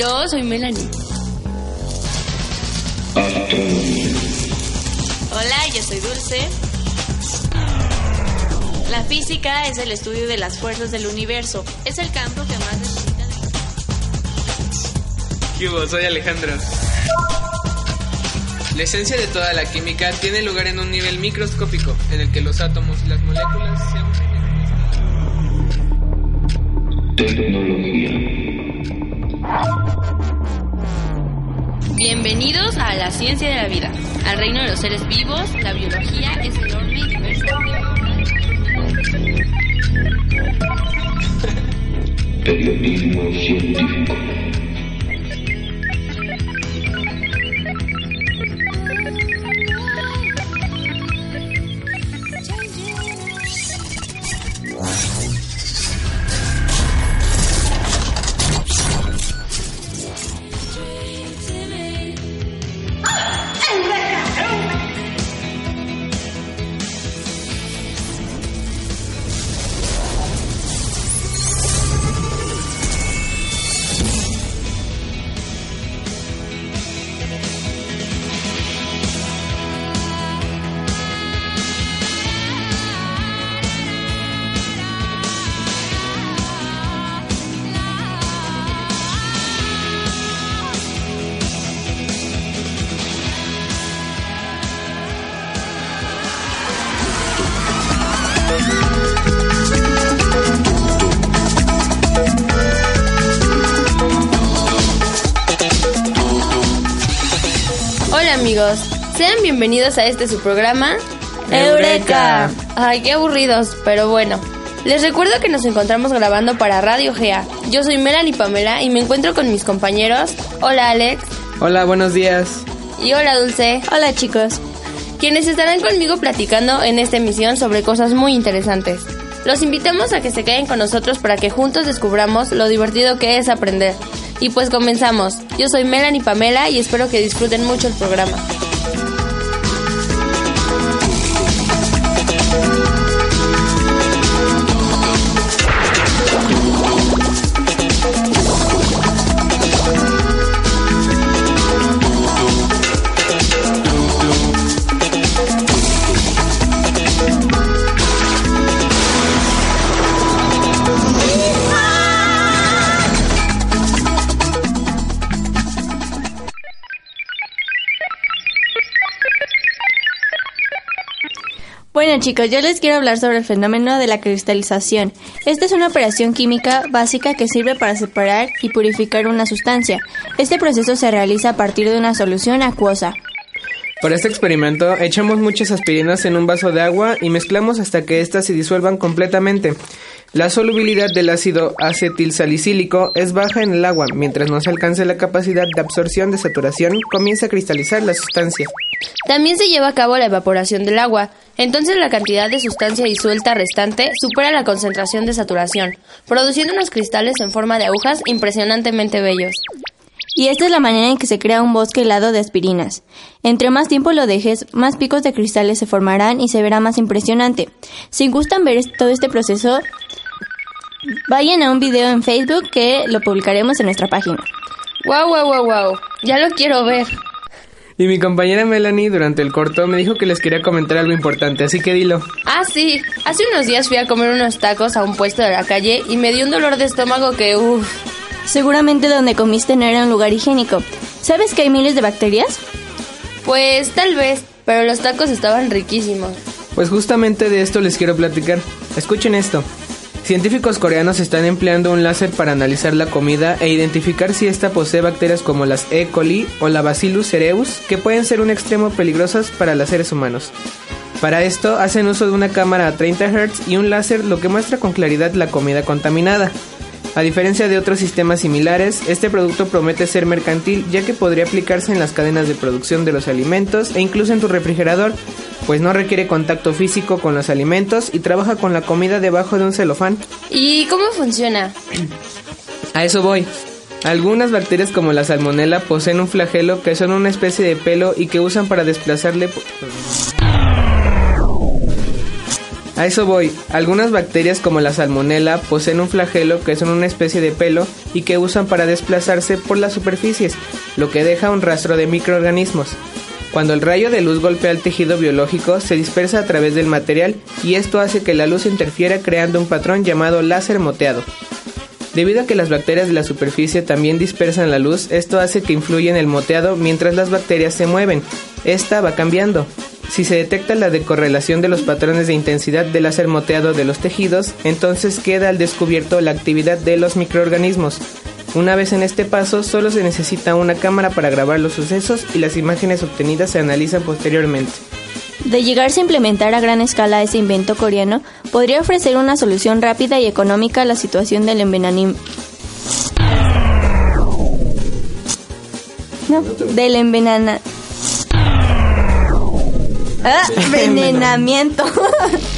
Aló, soy Melanie. Hola, yo soy Dulce. La física es el estudio de las fuerzas del universo. Es el campo que más necesita de... ¿Qué hubo? Soy Alejandro. La esencia de toda la química tiene lugar en un nivel microscópico, en el que los átomos y las moléculas se unen en Tecnología. Bienvenidos a la ciencia de la vida, al reino de los seres vivos. La biología es enorme y diversa. Periodismo científico. Sean bienvenidos a este su programa Eureka. Ay, qué aburridos, pero bueno. Les recuerdo que nos encontramos grabando para Radio GEA. Yo soy Melanie Pamela y me encuentro con mis compañeros. Hola Alex Hola, buenos días. y hola Dulce. Hola chicos. quienes estarán conmigo platicando en esta emisión sobre cosas muy interesantes. Los invitamos a que se queden con nosotros para que juntos descubramos lo divertido que es aprender. Y pues comenzamos. Yo soy Melanie Pamela y espero que disfruten mucho el programa. Chicos, yo les quiero hablar sobre el fenómeno de la cristalización. Esta es una operación química básica que sirve para separar y purificar una sustancia. Este proceso se realiza a partir de una solución acuosa. Para este experimento, echamos muchas aspirinas en un vaso de agua y mezclamos hasta que éstas se disuelvan completamente. La solubilidad del ácido acetilsalicílico es baja en el agua, mientras no se alcance la capacidad de absorción de saturación, comienza a cristalizar la sustancia. También se lleva a cabo la evaporación del agua. Entonces la cantidad de sustancia disuelta restante supera la concentración de saturación, produciendo unos cristales en forma de agujas impresionantemente bellos. Y esta es la manera en que se crea un bosque helado de aspirinas. Entre más tiempo lo dejes, más picos de cristales se formarán y se verá más impresionante. Si gustan ver todo este proceso, vayan a un video en Facebook que lo publicaremos en nuestra página. ¡Wow, wow, wow, wow! Ya lo quiero ver. Y mi compañera Melanie durante el corto me dijo que les quería comentar algo importante, así que dilo. Ah, sí. Hace unos días fui a comer unos tacos a un puesto de la calle y me dio un dolor de estómago que, uff. Seguramente donde comiste no era un lugar higiénico. ¿Sabes que hay miles de bacterias? Pues tal vez, pero los tacos estaban riquísimos. Pues justamente de esto les quiero platicar. Escuchen esto. Científicos coreanos están empleando un láser para analizar la comida e identificar si ésta posee bacterias como las E. coli o la Bacillus cereus, que pueden ser un extremo peligrosas para los seres humanos. Para esto hacen uso de una cámara a 30 Hz y un láser lo que muestra con claridad la comida contaminada. A diferencia de otros sistemas similares, este producto promete ser mercantil ya que podría aplicarse en las cadenas de producción de los alimentos e incluso en tu refrigerador, pues no requiere contacto físico con los alimentos y trabaja con la comida debajo de un celofán. ¿Y cómo funciona? A eso voy. Algunas bacterias como la salmonela poseen un flagelo que son una especie de pelo y que usan para desplazarle... A eso voy. Algunas bacterias como la salmonela poseen un flagelo que son una especie de pelo y que usan para desplazarse por las superficies, lo que deja un rastro de microorganismos. Cuando el rayo de luz golpea el tejido biológico, se dispersa a través del material y esto hace que la luz interfiera creando un patrón llamado láser moteado. Debido a que las bacterias de la superficie también dispersan la luz, esto hace que influya en el moteado mientras las bacterias se mueven. Esta va cambiando. Si se detecta la decorrelación de los patrones de intensidad del láser moteado de los tejidos, entonces queda al descubierto la actividad de los microorganismos. Una vez en este paso, solo se necesita una cámara para grabar los sucesos y las imágenes obtenidas se analizan posteriormente. De llegarse a implementar a gran escala ese invento coreano, podría ofrecer una solución rápida y económica a la situación del envenenamiento. No, del envenena... Ah, envenenamiento.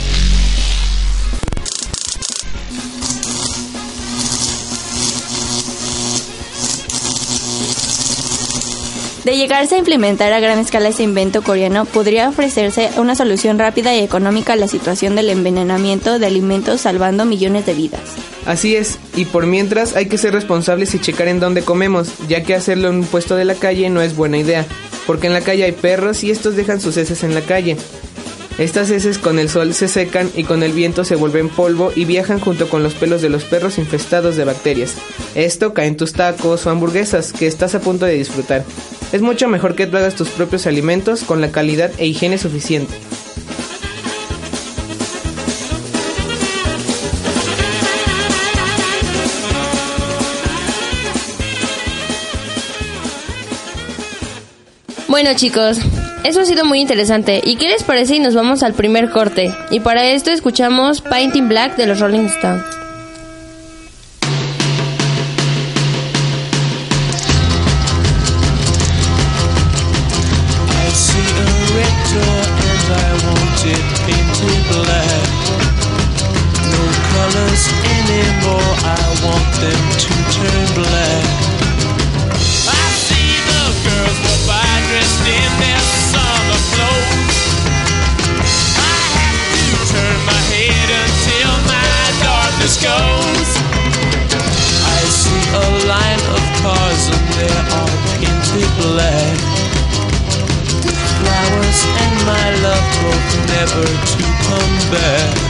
De llegarse a implementar a gran escala ese invento coreano, podría ofrecerse una solución rápida y económica a la situación del envenenamiento de alimentos salvando millones de vidas. Así es, y por mientras hay que ser responsables y checar en dónde comemos, ya que hacerlo en un puesto de la calle no es buena idea, porque en la calle hay perros y estos dejan sus heces en la calle. Estas heces con el sol se secan y con el viento se vuelven polvo y viajan junto con los pelos de los perros infestados de bacterias. Esto cae en tus tacos o hamburguesas que estás a punto de disfrutar. Es mucho mejor que tú tus propios alimentos con la calidad e higiene suficiente. Bueno chicos, eso ha sido muy interesante. ¿Y qué les parece y nos vamos al primer corte? Y para esto escuchamos Painting Black de los Rolling Stones. there.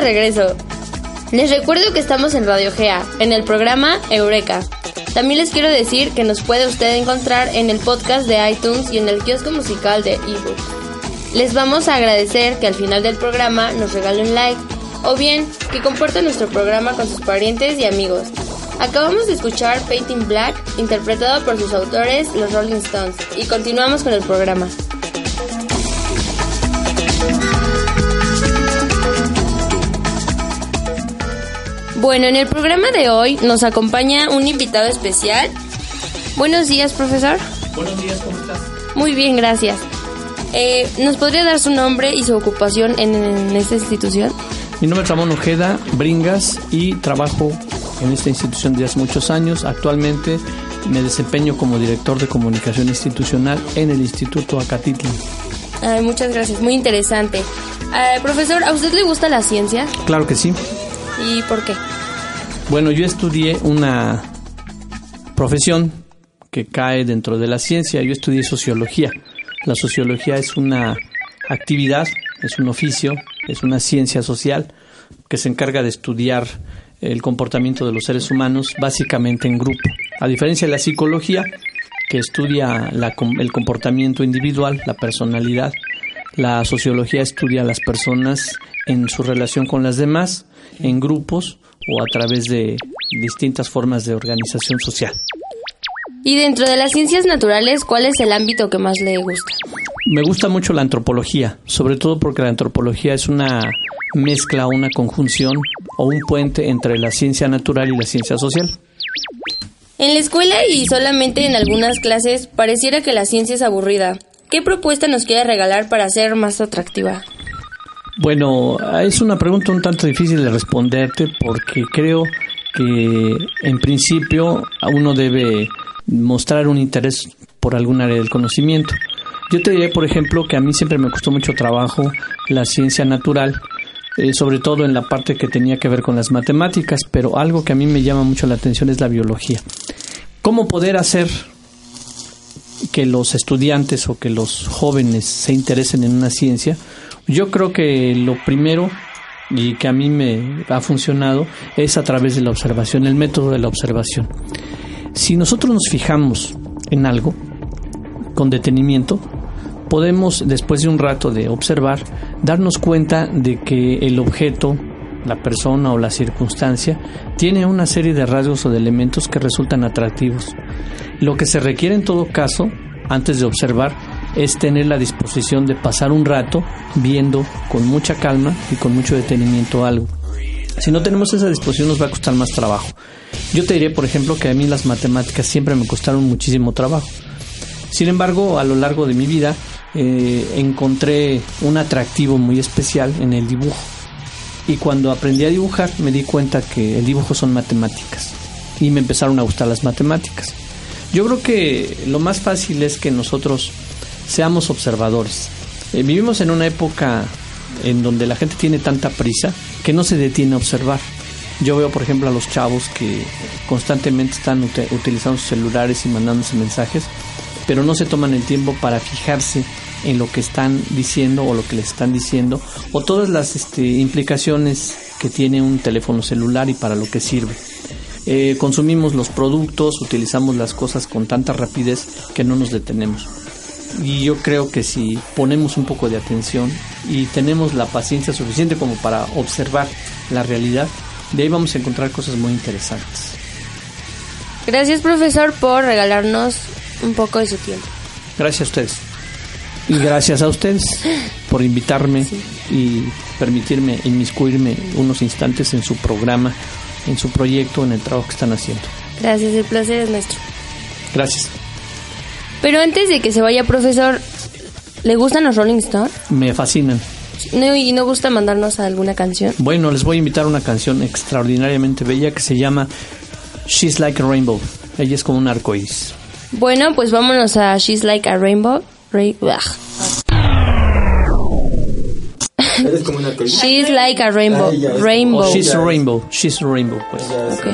Regreso. Les recuerdo que estamos en Radio Gea, en el programa Eureka. También les quiero decir que nos puede usted encontrar en el podcast de iTunes y en el kiosco musical de ebook. Les vamos a agradecer que al final del programa nos regale un like o bien que compartan nuestro programa con sus parientes y amigos. Acabamos de escuchar Painting Black, interpretado por sus autores, los Rolling Stones, y continuamos con el programa. Bueno, en el programa de hoy nos acompaña un invitado especial. Buenos días, profesor. Buenos días, ¿cómo estás? Muy bien, gracias. Eh, ¿Nos podría dar su nombre y su ocupación en, en esta institución? Mi nombre es Ramón Ojeda Bringas y trabajo en esta institución desde hace muchos años. Actualmente me desempeño como director de comunicación institucional en el Instituto Acatitlan. Ay, muchas gracias, muy interesante. Eh, profesor, ¿a usted le gusta la ciencia? Claro que sí. ¿Y por qué? Bueno, yo estudié una profesión que cae dentro de la ciencia. Yo estudié sociología. La sociología es una actividad, es un oficio, es una ciencia social que se encarga de estudiar el comportamiento de los seres humanos básicamente en grupo. A diferencia de la psicología, que estudia la el comportamiento individual, la personalidad, la sociología estudia a las personas en su relación con las demás, en grupos o a través de distintas formas de organización social. Y dentro de las ciencias naturales, ¿cuál es el ámbito que más le gusta? Me gusta mucho la antropología, sobre todo porque la antropología es una mezcla, una conjunción o un puente entre la ciencia natural y la ciencia social. En la escuela y solamente en algunas clases pareciera que la ciencia es aburrida. ¿Qué propuesta nos quiere regalar para ser más atractiva? Bueno, es una pregunta un tanto difícil de responderte porque creo que en principio uno debe mostrar un interés por algún área del conocimiento. Yo te diré, por ejemplo, que a mí siempre me costó mucho trabajo la ciencia natural, eh, sobre todo en la parte que tenía que ver con las matemáticas, pero algo que a mí me llama mucho la atención es la biología. ¿Cómo poder hacer que los estudiantes o que los jóvenes se interesen en una ciencia? Yo creo que lo primero y que a mí me ha funcionado es a través de la observación, el método de la observación. Si nosotros nos fijamos en algo con detenimiento, podemos, después de un rato de observar, darnos cuenta de que el objeto, la persona o la circunstancia tiene una serie de rasgos o de elementos que resultan atractivos. Lo que se requiere en todo caso, antes de observar, es tener la disposición de pasar un rato viendo con mucha calma y con mucho detenimiento algo. Si no tenemos esa disposición nos va a costar más trabajo. Yo te diré, por ejemplo, que a mí las matemáticas siempre me costaron muchísimo trabajo. Sin embargo, a lo largo de mi vida eh, encontré un atractivo muy especial en el dibujo. Y cuando aprendí a dibujar me di cuenta que el dibujo son matemáticas. Y me empezaron a gustar las matemáticas. Yo creo que lo más fácil es que nosotros seamos observadores. Eh, vivimos en una época en donde la gente tiene tanta prisa que no se detiene a observar. Yo veo, por ejemplo, a los chavos que constantemente están ut- utilizando sus celulares y mandándose mensajes, pero no se toman el tiempo para fijarse en lo que están diciendo o lo que les están diciendo o todas las este, implicaciones que tiene un teléfono celular y para lo que sirve. Eh, consumimos los productos, utilizamos las cosas con tanta rapidez que no nos detenemos. Y yo creo que si ponemos un poco de atención y tenemos la paciencia suficiente como para observar la realidad, de ahí vamos a encontrar cosas muy interesantes. Gracias, profesor, por regalarnos un poco de su tiempo. Gracias a ustedes. Y gracias a ustedes por invitarme y permitirme inmiscuirme unos instantes en su programa, en su proyecto, en el trabajo que están haciendo. Gracias, el placer es nuestro. Gracias. Pero antes de que se vaya, profesor, ¿le gustan los Rolling Stones? Me fascinan. No, ¿Y no gusta mandarnos alguna canción? Bueno, les voy a invitar una canción extraordinariamente bella que se llama She's Like a Rainbow. Ella es como un arco iris. Bueno, pues vámonos a She's Like a Rainbow. Ra- ugh. Eres como una colina. She's like a rainbow. Ay, ya ves. Rainbow. She's a rainbow. She's a rainbow, pues. Ok.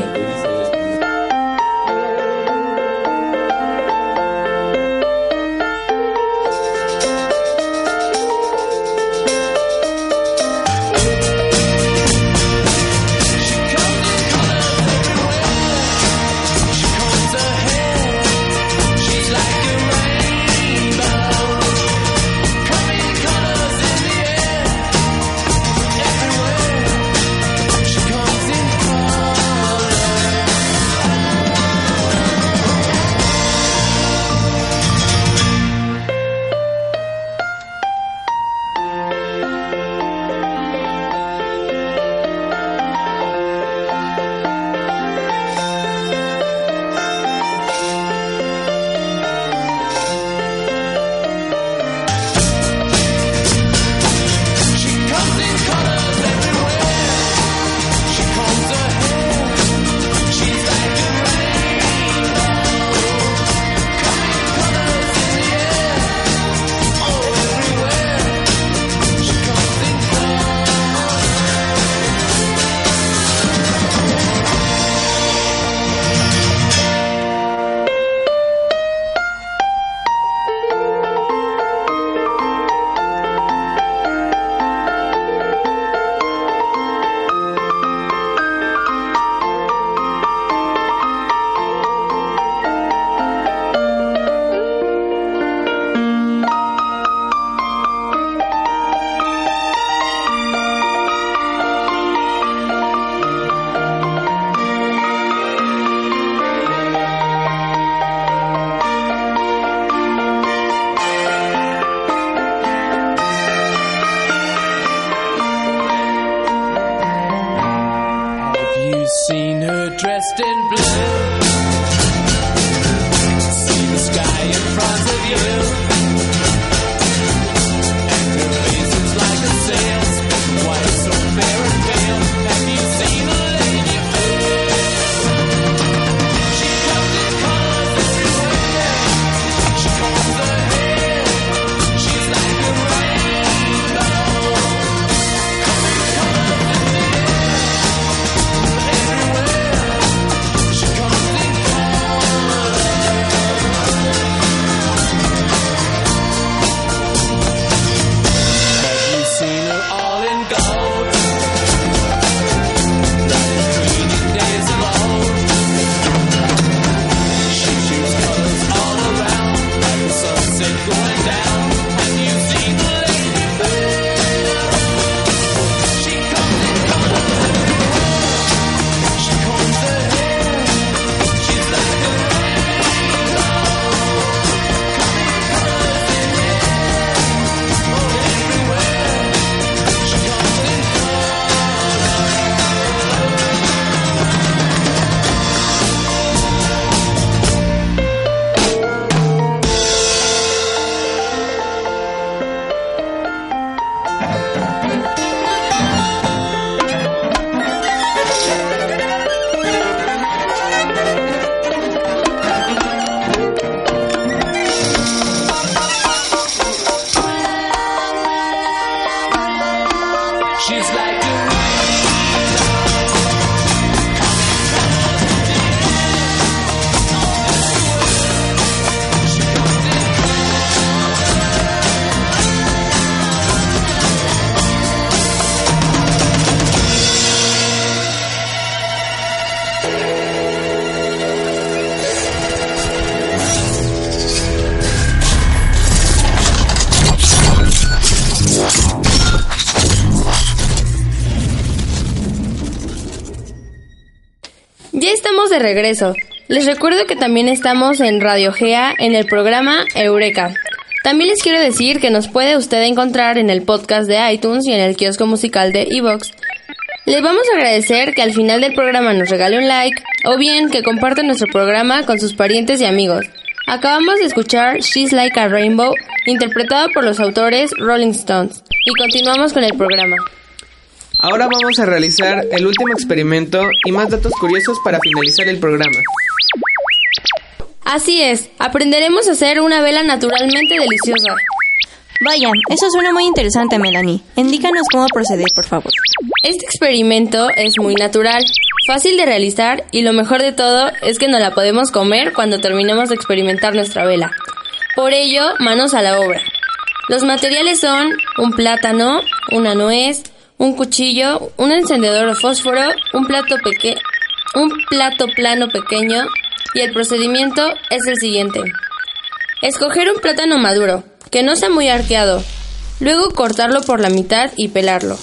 Les recuerdo que también estamos en Radio Gea en el programa Eureka. También les quiero decir que nos puede usted encontrar en el podcast de iTunes y en el kiosco musical de Evox. Les vamos a agradecer que al final del programa nos regale un like o bien que comparta nuestro programa con sus parientes y amigos. Acabamos de escuchar She's Like a Rainbow, interpretado por los autores Rolling Stones, y continuamos con el programa. Ahora vamos a realizar el último experimento y más datos curiosos para finalizar el programa. Así es, aprenderemos a hacer una vela naturalmente deliciosa. Vaya, eso suena muy interesante, Melanie. Indícanos cómo proceder, por favor. Este experimento es muy natural, fácil de realizar y lo mejor de todo es que no la podemos comer cuando terminemos de experimentar nuestra vela. Por ello, manos a la obra. Los materiales son un plátano, una nuez, un cuchillo, un encendedor de fósforo, un plato peque un plato plano pequeño y el procedimiento es el siguiente. Escoger un plátano maduro, que no sea muy arqueado, luego cortarlo por la mitad y pelarlo.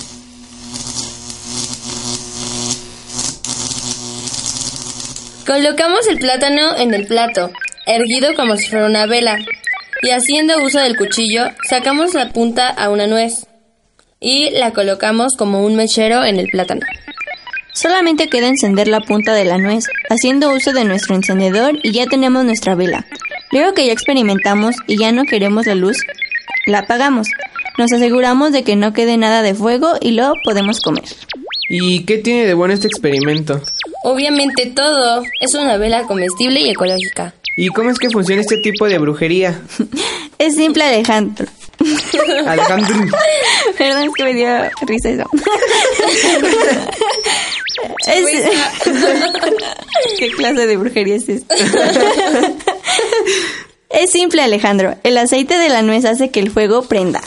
Colocamos el plátano en el plato, erguido como si fuera una vela, y haciendo uso del cuchillo, sacamos la punta a una nuez y la colocamos como un mechero en el plátano. Solamente queda encender la punta de la nuez, haciendo uso de nuestro encendedor y ya tenemos nuestra vela. Luego que ya experimentamos y ya no queremos la luz, la apagamos. Nos aseguramos de que no quede nada de fuego y lo podemos comer. ¿Y qué tiene de bueno este experimento? Obviamente todo es una vela comestible y ecológica. ¿Y cómo es que funciona este tipo de brujería? Es simple, Alejandro. Alejandro. Perdón, es que me dio risa eso. Es- ¿Qué clase de brujería es esta? es simple, Alejandro. El aceite de la nuez hace que el fuego prenda.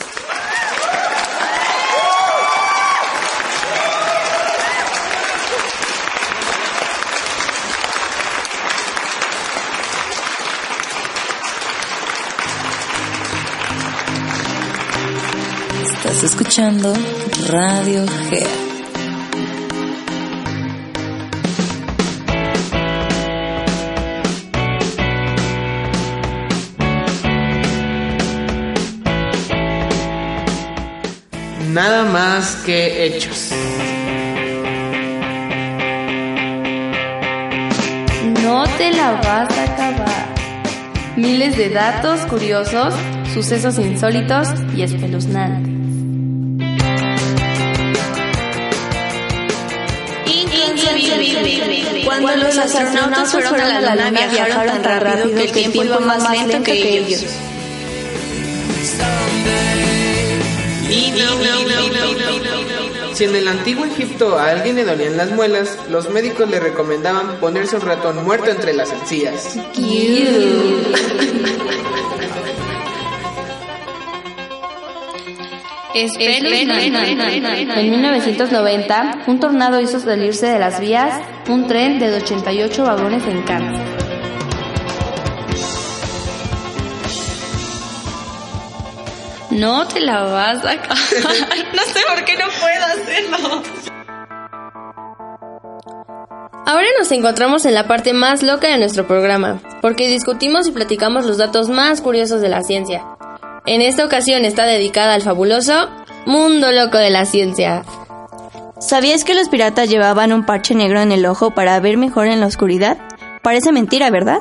Escuchando Radio Gea. Nada más que hechos. te la vas a acabar. Miles de datos curiosos, sucesos insólitos y espeluznantes. Los astronautas fueron a la luna viajaron tan rápido que el tiempo iba más lento que ellos. Si en el antiguo Egipto a alguien le dolían las muelas, los médicos le recomendaban ponerse un ratón muerto entre las encías. En 1990, un tornado hizo salirse de las vías un tren de 88 vagones en Kansas. No te la vas a acabar. No sé por qué no puedo hacerlo. Ahora nos encontramos en la parte más loca de nuestro programa, porque discutimos y platicamos los datos más curiosos de la ciencia. En esta ocasión está dedicada al fabuloso Mundo Loco de la Ciencia. ¿Sabías que los piratas llevaban un parche negro en el ojo para ver mejor en la oscuridad? Parece mentira, ¿verdad?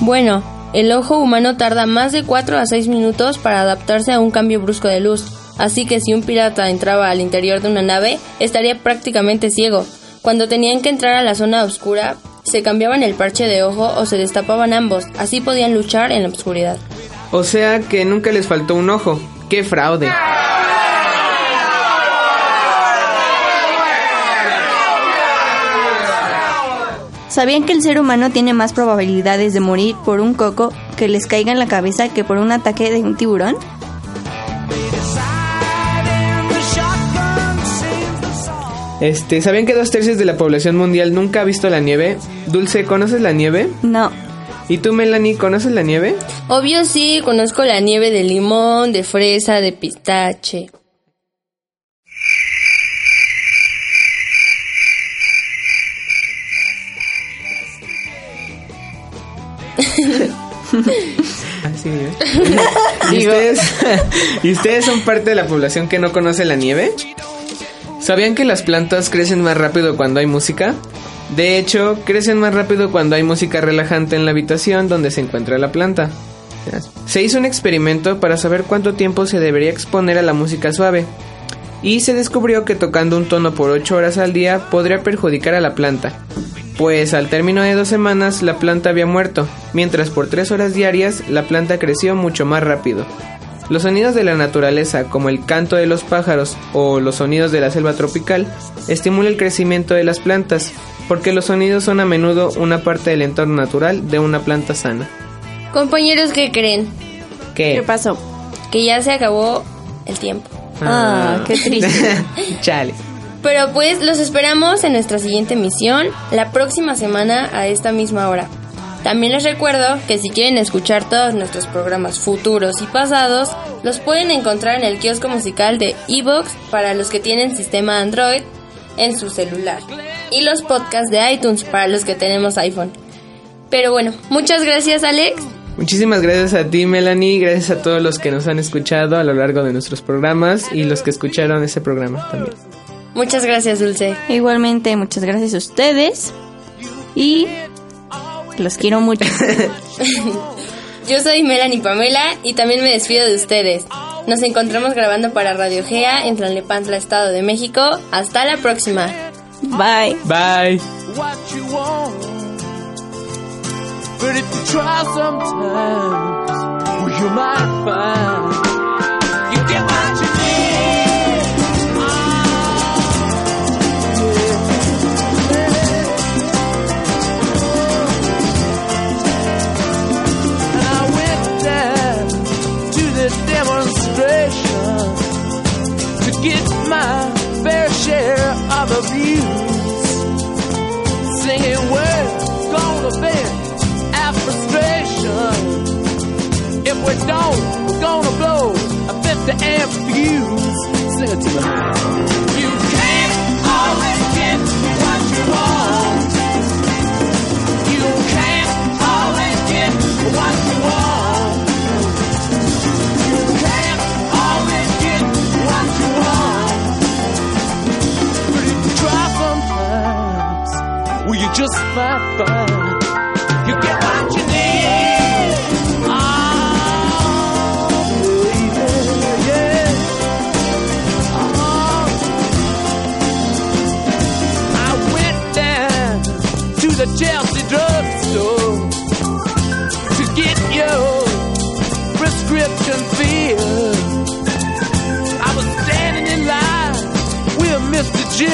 Bueno, el ojo humano tarda más de 4 a 6 minutos para adaptarse a un cambio brusco de luz, así que si un pirata entraba al interior de una nave, estaría prácticamente ciego. Cuando tenían que entrar a la zona oscura, se cambiaban el parche de ojo o se destapaban ambos, así podían luchar en la oscuridad. O sea que nunca les faltó un ojo. ¡Qué fraude! ¿Sabían que el ser humano tiene más probabilidades de morir por un coco que les caiga en la cabeza que por un ataque de un tiburón? Este, ¿sabían que dos tercios de la población mundial nunca ha visto la nieve? Dulce, ¿conoces la nieve? No. ¿Y tú, Melanie, conoces la nieve? Obvio sí, conozco la nieve de limón, de fresa, de pistache. Así ¿Y ustedes, ¿Y ustedes son parte de la población que no conoce la nieve? ¿Sabían que las plantas crecen más rápido cuando hay música? De hecho, crecen más rápido cuando hay música relajante en la habitación donde se encuentra la planta. Se hizo un experimento para saber cuánto tiempo se debería exponer a la música suave. Y se descubrió que tocando un tono por 8 horas al día podría perjudicar a la planta. Pues al término de dos semanas la planta había muerto, mientras por 3 horas diarias la planta creció mucho más rápido. Los sonidos de la naturaleza, como el canto de los pájaros o los sonidos de la selva tropical, estimulan el crecimiento de las plantas, porque los sonidos son a menudo una parte del entorno natural de una planta sana. Compañeros, ¿qué creen? ¿Qué? ¿Qué pasó? Que ya se acabó el tiempo. Ah, qué triste. Chale. Pero pues los esperamos en nuestra siguiente misión la próxima semana a esta misma hora. También les recuerdo que si quieren escuchar todos nuestros programas futuros y pasados, los pueden encontrar en el kiosco musical de Evox para los que tienen sistema Android en su celular y los podcasts de iTunes para los que tenemos iPhone. Pero bueno, muchas gracias Alex. Muchísimas gracias a ti, Melanie. Gracias a todos los que nos han escuchado a lo largo de nuestros programas y los que escucharon ese programa también. Muchas gracias Dulce. Igualmente, muchas gracias a ustedes. Y los quiero mucho. Yo soy Melanie Pamela y también me despido de ustedes. Nos encontramos grabando para Radio Gea en Tlalnepantla, Estado de México. Hasta la próxima. Bye. Bye. what you want. But if you try sometimes, well, you might find We don't, we're gonna blow a 50 amp fuse. Sing it to me. You can't always get what you want. You can't always get what you want. You can't always get what you want. But if you try sometimes, well, you just might find You get Jimmy.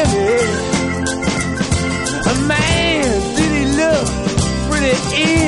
A man, did he look pretty ill?